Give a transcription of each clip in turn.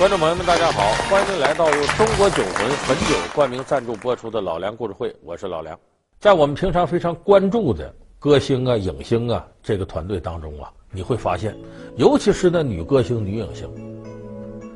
观众朋友们，大家好，欢迎来到由中国酒魂汾酒冠名赞助播出的《老梁故事会》，我是老梁。在我们平常非常关注的歌星啊、影星啊这个团队当中啊，你会发现，尤其是那女歌星、女影星，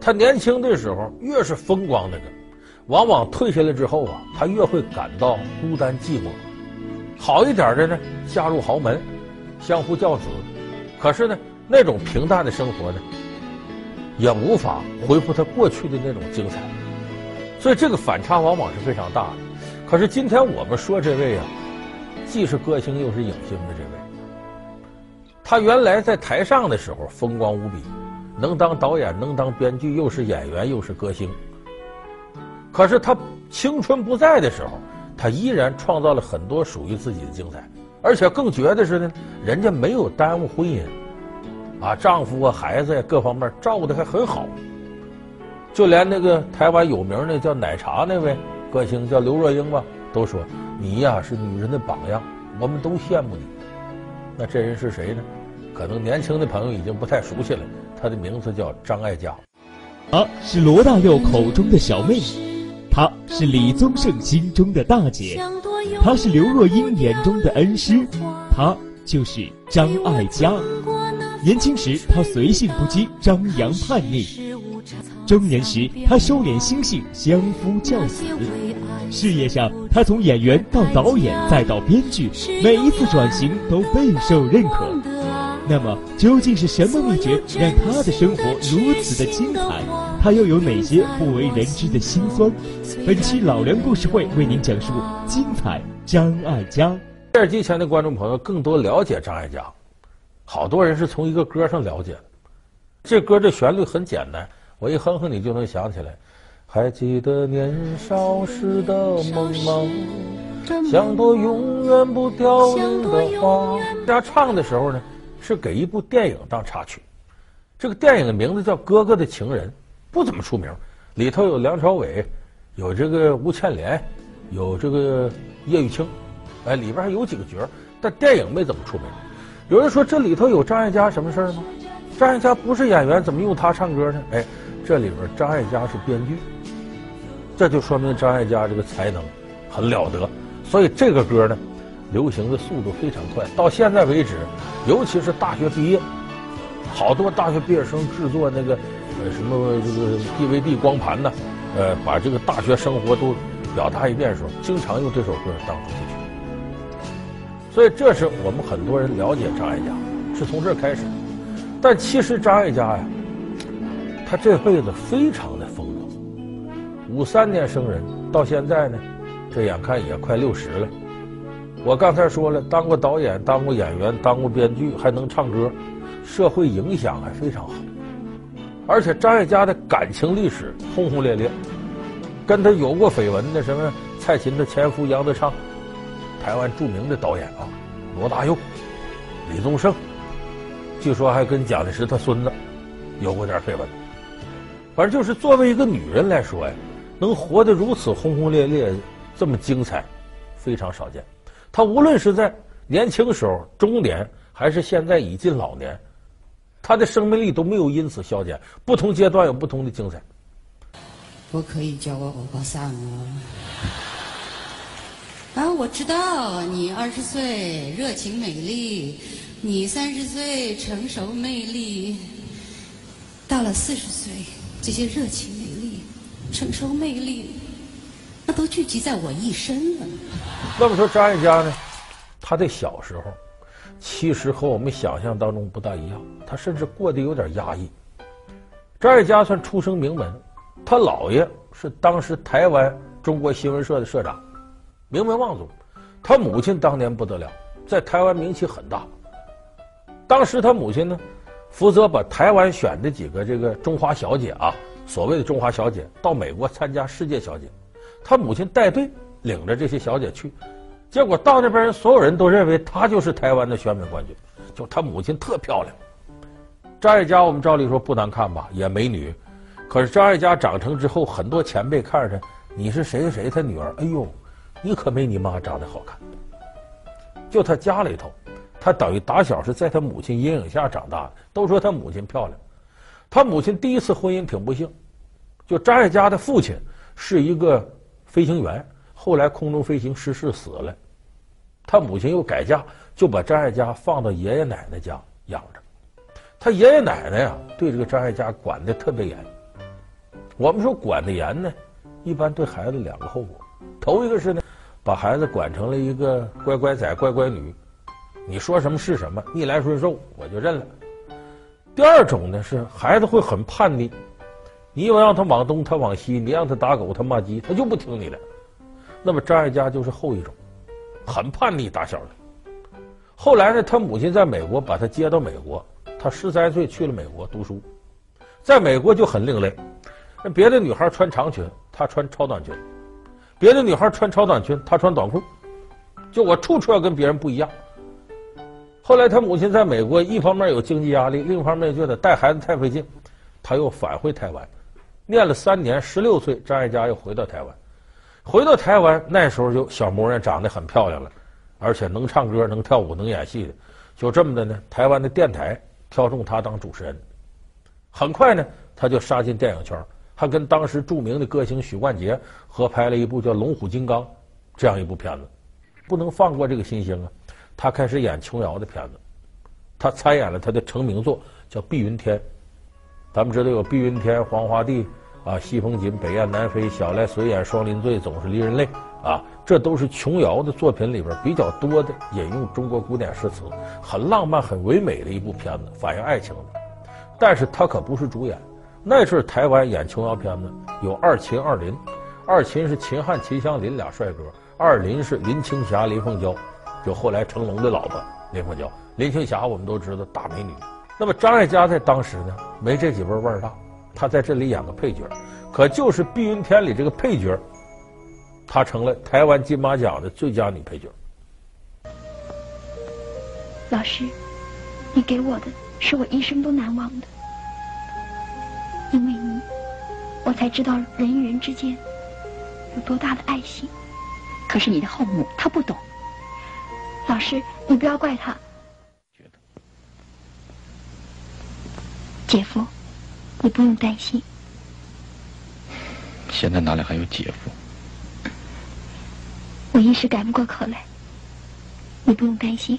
她年轻的时候越是风光的人，往往退下来之后啊，她越会感到孤单寂寞。好一点的呢，嫁入豪门，相夫教子，可是呢，那种平淡的生活呢，也无法恢复他过去的那种精彩，所以这个反差往往是非常大的。可是今天我们说这位啊，既是歌星又是影星的这位，他原来在台上的时候风光无比，能当导演，能当编剧，又是演员又是歌星。可是他青春不在的时候，他依然创造了很多属于自己的精彩，而且更绝的是呢，人家没有耽误婚姻。啊，丈夫啊，孩子呀，各方面照顾得还很好。就连那个台湾有名的叫奶茶那位歌星叫刘若英吧，都说你呀是女人的榜样，我们都羡慕你。那这人是谁呢？可能年轻的朋友已经不太熟悉了。她的名字叫张艾嘉。她是罗大佑口中的小妹妹，她是李宗盛心中的大姐，她是刘若英眼中的恩师，她就是张艾嘉。年轻时，他随性不羁，张扬叛逆；中年时，他收敛心性，相夫教子。事业上，他从演员到导演，再到编剧，每一次转型都备受认可。那么，究竟是什么秘诀让他的生活如此的精彩？他又有哪些不为人知的辛酸？本期老梁故事会为您讲述精彩张艾嘉。电视机前的观众朋友更多了解张艾嘉。好多人是从一个歌上了解的，这歌的旋律很简单，我一哼哼你就能想起来。还记得年少时的梦吗？像朵永远不凋零的花。他唱的时候呢，是给一部电影当插曲，这个电影的名字叫《哥哥的情人》，不怎么出名。里头有梁朝伟，有这个吴倩莲，有这个叶玉卿，哎，里边还有几个角儿，但电影没怎么出名。有人说这里头有张艾嘉什么事儿吗？张艾嘉不是演员，怎么用她唱歌呢？哎，这里边张艾嘉是编剧，这就说明张艾嘉这个才能很了得。所以这个歌呢，流行的速度非常快。到现在为止，尤其是大学毕业，好多大学毕业生制作那个呃什么这个 DVD 光盘呢，呃，把这个大学生活都表达一遍的时候，经常用这首歌当主题。所以，这是我们很多人了解张艾嘉，是从这儿开始。但其实张艾嘉呀，他这辈子非常的风光。五三年生人，到现在呢，这眼看也快六十了。我刚才说了，当过导演，当过演员，当过编剧，还能唱歌，社会影响还非常好。而且张艾嘉的感情历史轰轰烈烈，跟他有过绯闻的什么蔡琴的前夫杨德昌。台湾著名的导演啊，罗大佑、李宗盛，据说还跟蒋介石他孙子有过点绯闻。反正就是作为一个女人来说呀，能活得如此轰轰烈烈、这么精彩，非常少见。她无论是在年轻时候、中年，还是现在已近老年，她的生命力都没有因此消减。不同阶段有不同的精彩。我可以叫我欧巴桑啊！啊，我知道你二十岁热情美丽，你三十岁成熟魅力，到了四十岁，这些热情美丽、成熟魅力，那都聚集在我一身了。那么说张艾嘉呢？他的小时候，其实和我们想象当中不大一样，他甚至过得有点压抑。张艾嘉算出生名门，他姥爷是当时台湾中国新闻社的社长。名门望族，他母亲当年不得了，在台湾名气很大。当时他母亲呢，负责把台湾选的几个这个中华小姐啊，所谓的中华小姐，到美国参加世界小姐。他母亲带队领着这些小姐去，结果到那边人所有人都认为她就是台湾的选美冠军，就她母亲特漂亮。张艾嘉我们照理说不难看吧，也美女，可是张艾嘉长成之后，很多前辈看着她，你是谁谁他女儿？哎呦！你可没你妈长得好看。就他家里头，他等于打小是在他母亲阴影下长大的。都说他母亲漂亮，他母亲第一次婚姻挺不幸，就张爱嘉的父亲是一个飞行员，后来空中飞行失事死了，他母亲又改嫁，就把张爱嘉放到爷爷奶奶家养着。他爷爷奶奶呀，对这个张爱嘉管的特别严。我们说管的严呢，一般对孩子两个后果，头一个是呢，把孩子管成了一个乖乖仔、乖乖女，你说什么是什么，逆来顺受，我就认了。第二种呢是孩子会很叛逆。你要让他往东，他往西；你让他打狗，他骂鸡，他就不听你的。那么张艾嘉就是后一种，很叛逆，打小的。后来呢，他母亲在美国把他接到美国，他十三岁去了美国读书，在美国就很另类。那别的女孩穿长裙，他穿超短裙；别的女孩穿超短裙，他穿短裤。就我处处要跟别人不一样。后来他母亲在美国，一方面有经济压力，另一方面觉得带孩子太费劲，他又返回台湾。念了三年，十六岁，张艾嘉又回到台湾。回到台湾，那时候就小模样，长得很漂亮了，而且能唱歌、能跳舞、能演戏的。就这么的呢，台湾的电台挑中他当主持人。很快呢，他就杀进电影圈，他跟当时著名的歌星许冠杰合拍了一部叫《龙虎金刚》这样一部片子。不能放过这个新星啊！他开始演琼瑶的片子，他参演了他的成名作叫《碧云天》。咱们知道有《碧云天》《黄花地》。啊，西风紧，北雁南飞，小来随眼双林醉，总是离人泪。啊，这都是琼瑶的作品里边比较多的引用中国古典诗词，很浪漫、很唯美的一部片子，反映爱情的。但是他可不是主演。那阵台湾演琼瑶片子有二秦、二林，二秦是秦汉、秦香林俩帅哥，二林是林青霞、林凤娇，就后来成龙的老婆林凤娇。林青霞我们都知道大美女。那么张艾嘉在当时呢，没这几位味儿大。她在这里演个配角，可就是《碧云天》里这个配角，她成了台湾金马奖的最佳女配角。老师，你给我的是我一生都难忘的，因为你，我才知道人与人之间有多大的爱心。可是你的后母她不懂。老师，你不要怪她。姐夫。你不用担心。现在哪里还有姐夫？我一时改不过口来。你不用担心，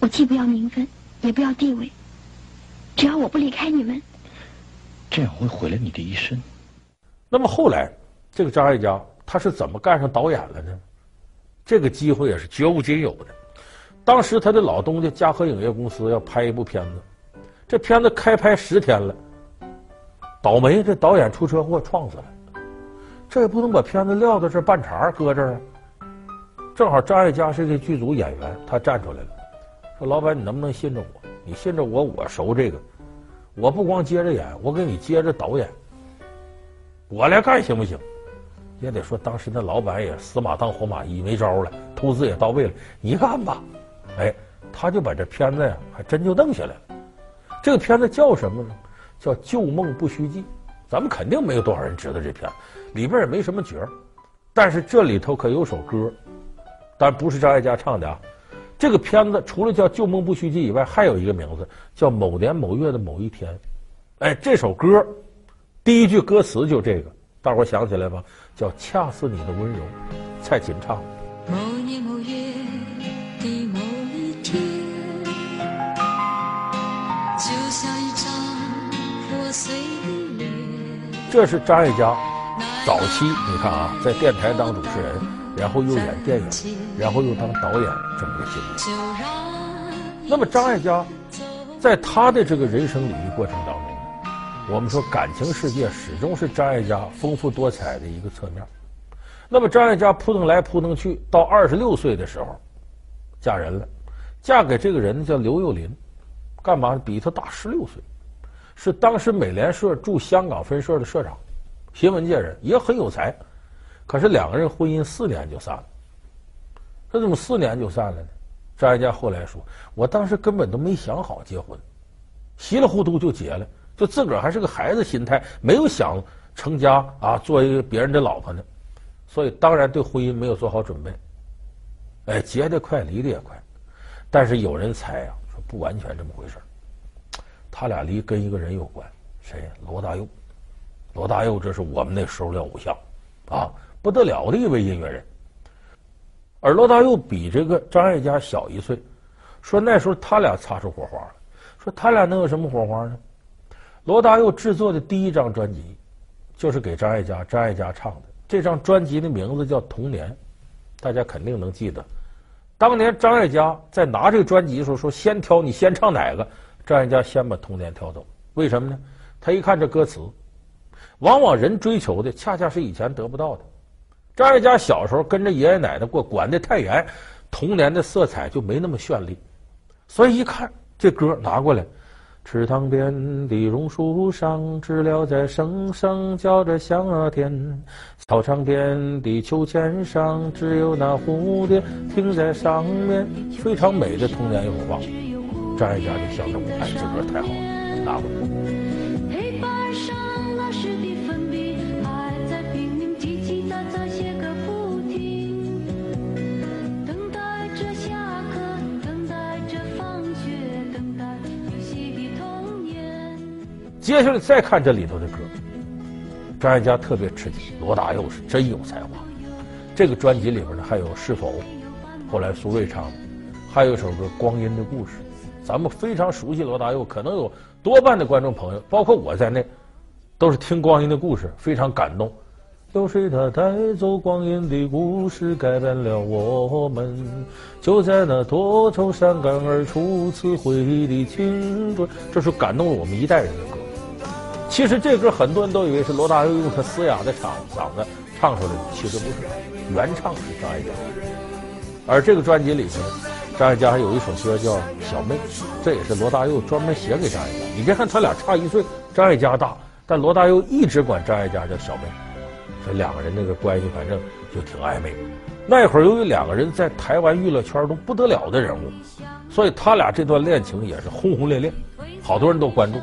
我既不要名分，也不要地位，只要我不离开你们。这样会毁了你的一生。那么后来，这个张艾嘉他是怎么干上导演了呢？这个机会也是绝无仅有的。当时他的老东家嘉禾影业公司要拍一部片子，这片子开拍十天了。倒霉，这导演出车祸撞死了，这也不能把片子撂到这半茬搁这儿啊。正好张艾嘉是这剧组演员，他站出来了，说：“老板，你能不能信着我？你信着我，我熟这个，我不光接着演，我给你接着导演，我来干行不行？”也得说当时那老板也死马当活马医，没招了，投资也到位了，你干吧。哎，他就把这片子呀，还真就弄下来了。这个片子叫什么呢？叫《旧梦不须记》，咱们肯定没有多少人知道这片，里边也没什么角儿，但是这里头可有首歌，但不是张艾嘉唱的啊。这个片子除了叫《旧梦不须记》以外，还有一个名字叫《某年某月的某一天》。哎，这首歌第一句歌词就这个，大伙想起来吧？叫“恰似你的温柔”，蔡琴唱。某年某月的某一天，就像一张。这是张艾嘉早期，你看啊，在电台当主持人，然后又演电影，然后又当导演这么个经历。那么张艾嘉在他的这个人生履历过程当中呢，我们说感情世界始终是张艾嘉丰富多彩的一个侧面。那么张艾嘉扑腾来扑腾去，到二十六岁的时候嫁人了，嫁给这个人叫刘幼林，干嘛？比他大十六岁。是当时美联社驻香港分社的社长，新闻界人也很有才，可是两个人婚姻四年就散了。这怎么四年就散了呢？张艾嘉后来说：“我当时根本都没想好结婚，稀里糊涂就结了，就自个儿还是个孩子心态，没有想成家啊，做一个别人的老婆呢，所以当然对婚姻没有做好准备。哎，结得快，离得也快，但是有人猜啊，说不完全这么回事。”他俩离跟一个人有关，谁？罗大佑。罗大佑这是我们那时候的偶像，啊，不得了的一位音乐人。而罗大佑比这个张艾嘉小一岁，说那时候他俩擦出火花了。说他俩能有什么火花呢？罗大佑制作的第一张专辑，就是给张艾嘉，张艾嘉唱的。这张专辑的名字叫《童年》，大家肯定能记得。当年张艾嘉在拿这个专辑的时候，说先挑你先唱哪个？张艾嘉先把《童年》挑走，为什么呢？他一看这歌词，往往人追求的恰恰是以前得不到的。张艾嘉小时候跟着爷爷奶奶过，管得太严，童年的色彩就没那么绚丽，所以一看。这歌拿过来，池塘边的榕树上，知了在声声叫着夏天；操场边的秋千上，只有那蝴蝶停在上面。非常美的童年我忘了，张艾嘉就想着，哎，这歌太好了，拿过来。接下来再看这里头的歌，张艾嘉特别吃惊，罗大佑是真有才华。这个专辑里边呢，还有《是否》，后来苏芮唱的，还有一首歌《光阴的故事》。咱们非常熟悉罗大佑，可能有多半的观众朋友，包括我在内，都是听《光阴的故事》非常感动。流水它带走光阴的故事，改变了我们。就在那多愁善感而初次回忆的青春，这是感动了我们一代人的歌。其实这歌很多人都以为是罗大佑用他嘶哑的嗓嗓子唱出来的，其实不是，原唱是张艾嘉。而这个专辑里头，张艾嘉还有一首歌叫《小妹》，这也是罗大佑专门写给张艾嘉。你别看他俩差一岁，张艾嘉大，但罗大佑一直管张艾嘉叫小妹，这两个人那个关系反正就挺暧昧。那会儿由于两个人在台湾娱乐圈都不得了的人物，所以他俩这段恋情也是轰轰烈烈，好多人都关注。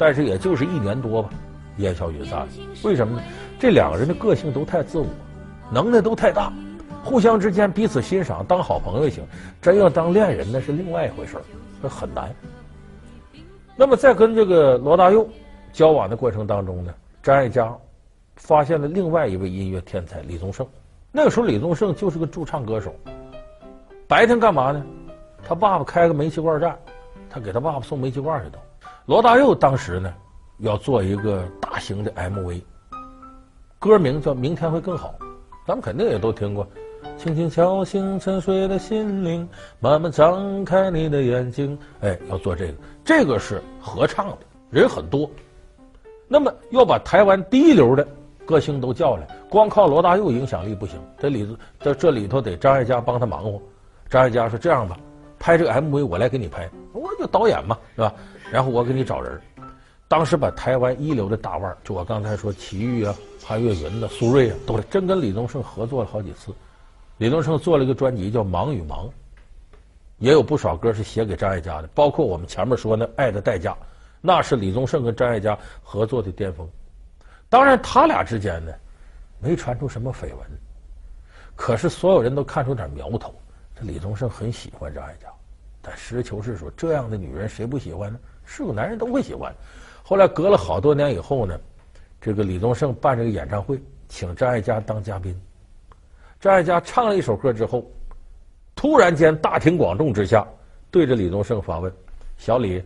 但是也就是一年多吧，烟消云散。为什么呢？这两个人的个性都太自我，能耐都太大，互相之间彼此欣赏，当好朋友行。真要当恋人，那是另外一回事儿，那很难。那么在跟这个罗大佑交往的过程当中呢，张艾嘉发现了另外一位音乐天才李宗盛。那个时候李宗盛就是个驻唱歌手，白天干嘛呢？他爸爸开个煤气罐站，他给他爸爸送煤气罐去都。罗大佑当时呢，要做一个大型的 MV，歌名叫《明天会更好》，咱们肯定也都听过。轻轻敲醒沉睡的心灵，慢慢张开你的眼睛。哎，要做这个，这个是合唱的，人很多。那么要把台湾第一流的歌星都叫来，光靠罗大佑影响力不行，这里头这这里头得张艾嘉帮他忙活。张艾嘉说：“这样吧，拍这个 MV 我来给你拍，就导演嘛，是吧？”然后我给你找人，当时把台湾一流的大腕，就我刚才说齐豫啊、潘越云呐、苏芮啊，都真跟李宗盛合作了好几次。李宗盛做了一个专辑叫《忙与忙》，也有不少歌是写给张艾嘉的，包括我们前面说的《爱的代价》，那是李宗盛跟张艾嘉合作的巅峰。当然，他俩之间呢，没传出什么绯闻，可是所有人都看出点苗头，这李宗盛很喜欢张艾嘉。但实事求是说，这样的女人谁不喜欢呢？是个男人都会喜欢。后来隔了好多年以后呢，这个李宗盛办这个演唱会，请张艾嘉当嘉宾。张艾嘉唱了一首歌之后，突然间大庭广众之下，对着李宗盛发问：“小李，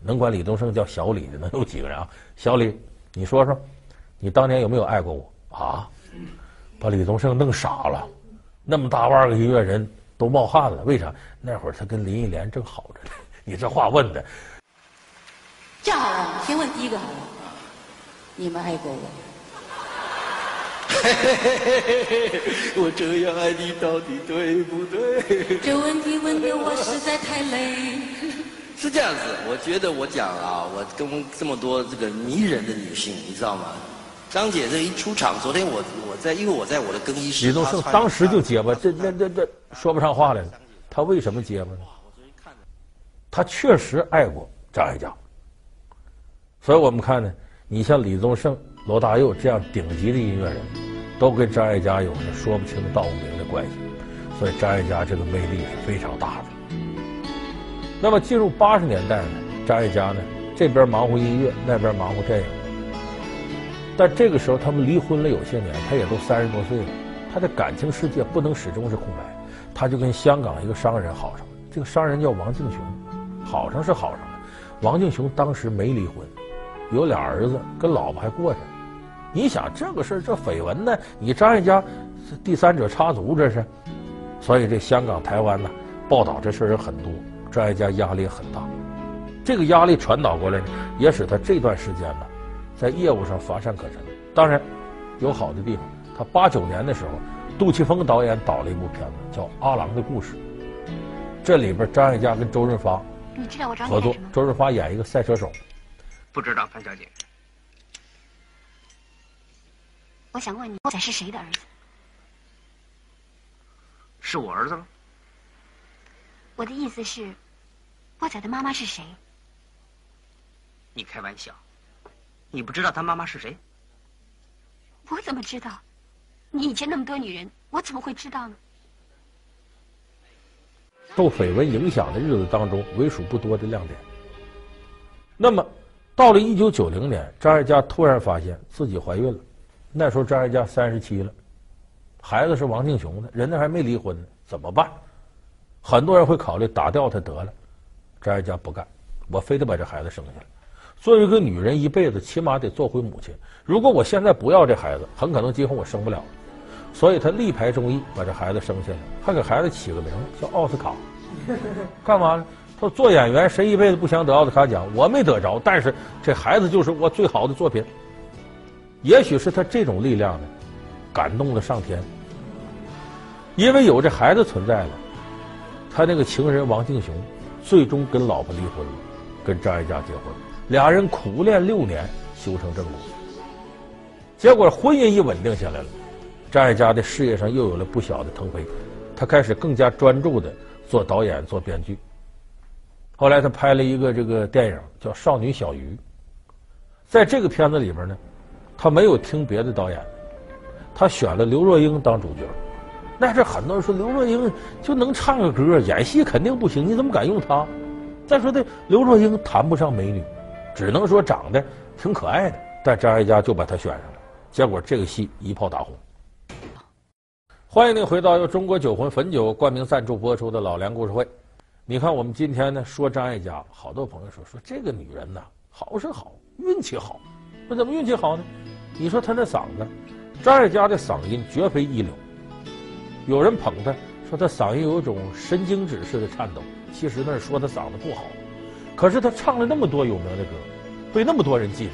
能管李宗盛叫小李的能有几个人啊？小李，你说说，你当年有没有爱过我啊？”把李宗盛弄傻了，那么大腕个音乐人。都冒汗了，为啥？那会儿他跟林忆莲正好着呢。你这话问的，这样好了，先问第一个好了，你们爱过我？我这样爱你到底对不对？这问题问的我实在太累。是这样子，我觉得我讲啊，我跟这么多这个迷人的女性，你知道吗？张姐这一出场，昨天我我在，因为我在我的更衣室。李宗盛当时就结巴，这那那这说不上话来了。他为什么结巴呢？他确实爱过张艾嘉。所以我们看呢，你像李宗盛、罗大佑这样顶级的音乐人，都跟张艾嘉有着说不清道不明的关系。所以张艾嘉这个魅力是非常大的。那么进入八十年代呢，张艾嘉呢这边忙活音乐，那边忙活电影。但这个时候他们离婚了有些年，他也都三十多岁了，他的感情世界不能始终是空白，他就跟香港一个商人好上了。这个商人叫王敬雄，好上是好上了。王敬雄当时没离婚，有俩儿子，跟老婆还过着。你想这个事儿，这绯闻呢？你张艾嘉第三者插足，这是，所以这香港、台湾呢，报道这事儿人很多，张艾嘉压力很大。这个压力传导过来呢，也使他这段时间呢，在业务上乏善可陈。当然，有好的地方。他八九年的时候，杜琪峰导演导了一部片子，叫《阿郎的故事》。这里边张艾嘉跟周润发合作，周润发演一个赛车手。不知道，潘小姐。我想问你，波仔是谁的儿子？是我儿子吗？我的意思是，波仔的妈妈是谁？你开玩笑，你不知道他妈妈是谁？我怎么知道？你以前那么多女人，我怎么会知道呢？受绯闻影响的日子当中，为数不多的亮点。那么，到了一九九零年，张艾嘉突然发现自己怀孕了。那时候张艾嘉三十七了，孩子是王敬雄的，人家还没离婚呢，怎么办？很多人会考虑打掉他得了，张艾嘉不干，我非得把这孩子生下来。作为一个女人，一辈子起码得做回母亲。如果我现在不要这孩子，很可能今后我生不了。所以他力排众议把这孩子生下来，还给孩子起个名叫奥斯卡。干嘛呢？他说做演员，谁一辈子不想得奥斯卡奖？我没得着，但是这孩子就是我最好的作品。也许是他这种力量呢，感动了上天。因为有这孩子存在了，他那个情人王敬雄最终跟老婆离婚了，跟张艾嘉结婚，俩人苦恋六年，修成正果。结果婚姻一稳定下来了，张艾嘉的事业上又有了不小的腾飞，他开始更加专注的做导演、做编剧。后来他拍了一个这个电影叫《少女小鱼》，在这个片子里边呢。他没有听别的导演，他选了刘若英当主角。那这很多人说刘若英就能唱个歌，演戏肯定不行，你怎么敢用她？再说这刘若英谈不上美女，只能说长得挺可爱的。但张艾嘉就把她选上了，结果这个戏一炮打红。欢迎您回到由中国酒魂汾酒冠名赞助播出的老梁故事会。你看我们今天呢说张艾嘉，好多朋友说说这个女人呐，好是好，运气好。那怎么运气好呢？你说她那嗓子，张艾嘉的嗓音绝非一流。有人捧她，说她嗓音有一种神经质似的颤抖。其实那是说她嗓子不好。可是她唱了那么多有名的歌，被那么多人记住。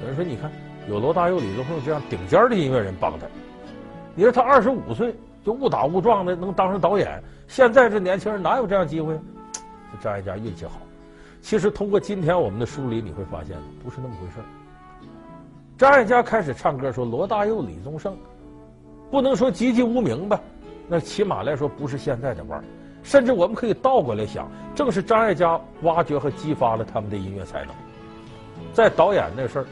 有人说，你看有罗大佑、李宗盛这样顶尖的音乐人帮她。你说他二十五岁就误打误撞的能当上导演，现在这年轻人哪有这样机会？这张艾嘉运气好。其实通过今天我们的梳理，你会发现不是那么回事。张艾嘉开始唱歌说：“罗大佑、李宗盛，不能说籍籍无名吧，那起码来说不是现在的腕儿。甚至我们可以倒过来想，正是张艾嘉挖掘和激发了他们的音乐才能。在导演那事儿，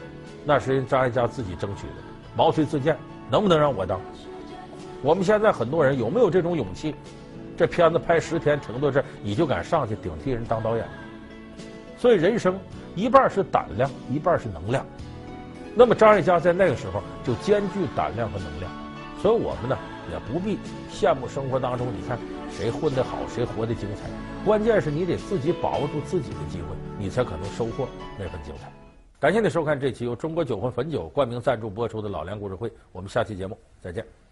那是人张艾嘉自己争取的，毛遂自荐，能不能让我当？我们现在很多人有没有这种勇气？这片子拍十天停到这儿，你就敢上去顶替人当导演？所以人生一半是胆量，一半是能量。”那么张艾嘉在那个时候就兼具胆量和能量，所以我们呢也不必羡慕生活当中，你看谁混得好，谁活得精彩。关键是你得自己把握住自己的机会，你才可能收获那份精彩。感谢你收看这期由中国酒魂汾酒冠名赞助播出的《老梁故事会》，我们下期节目再见。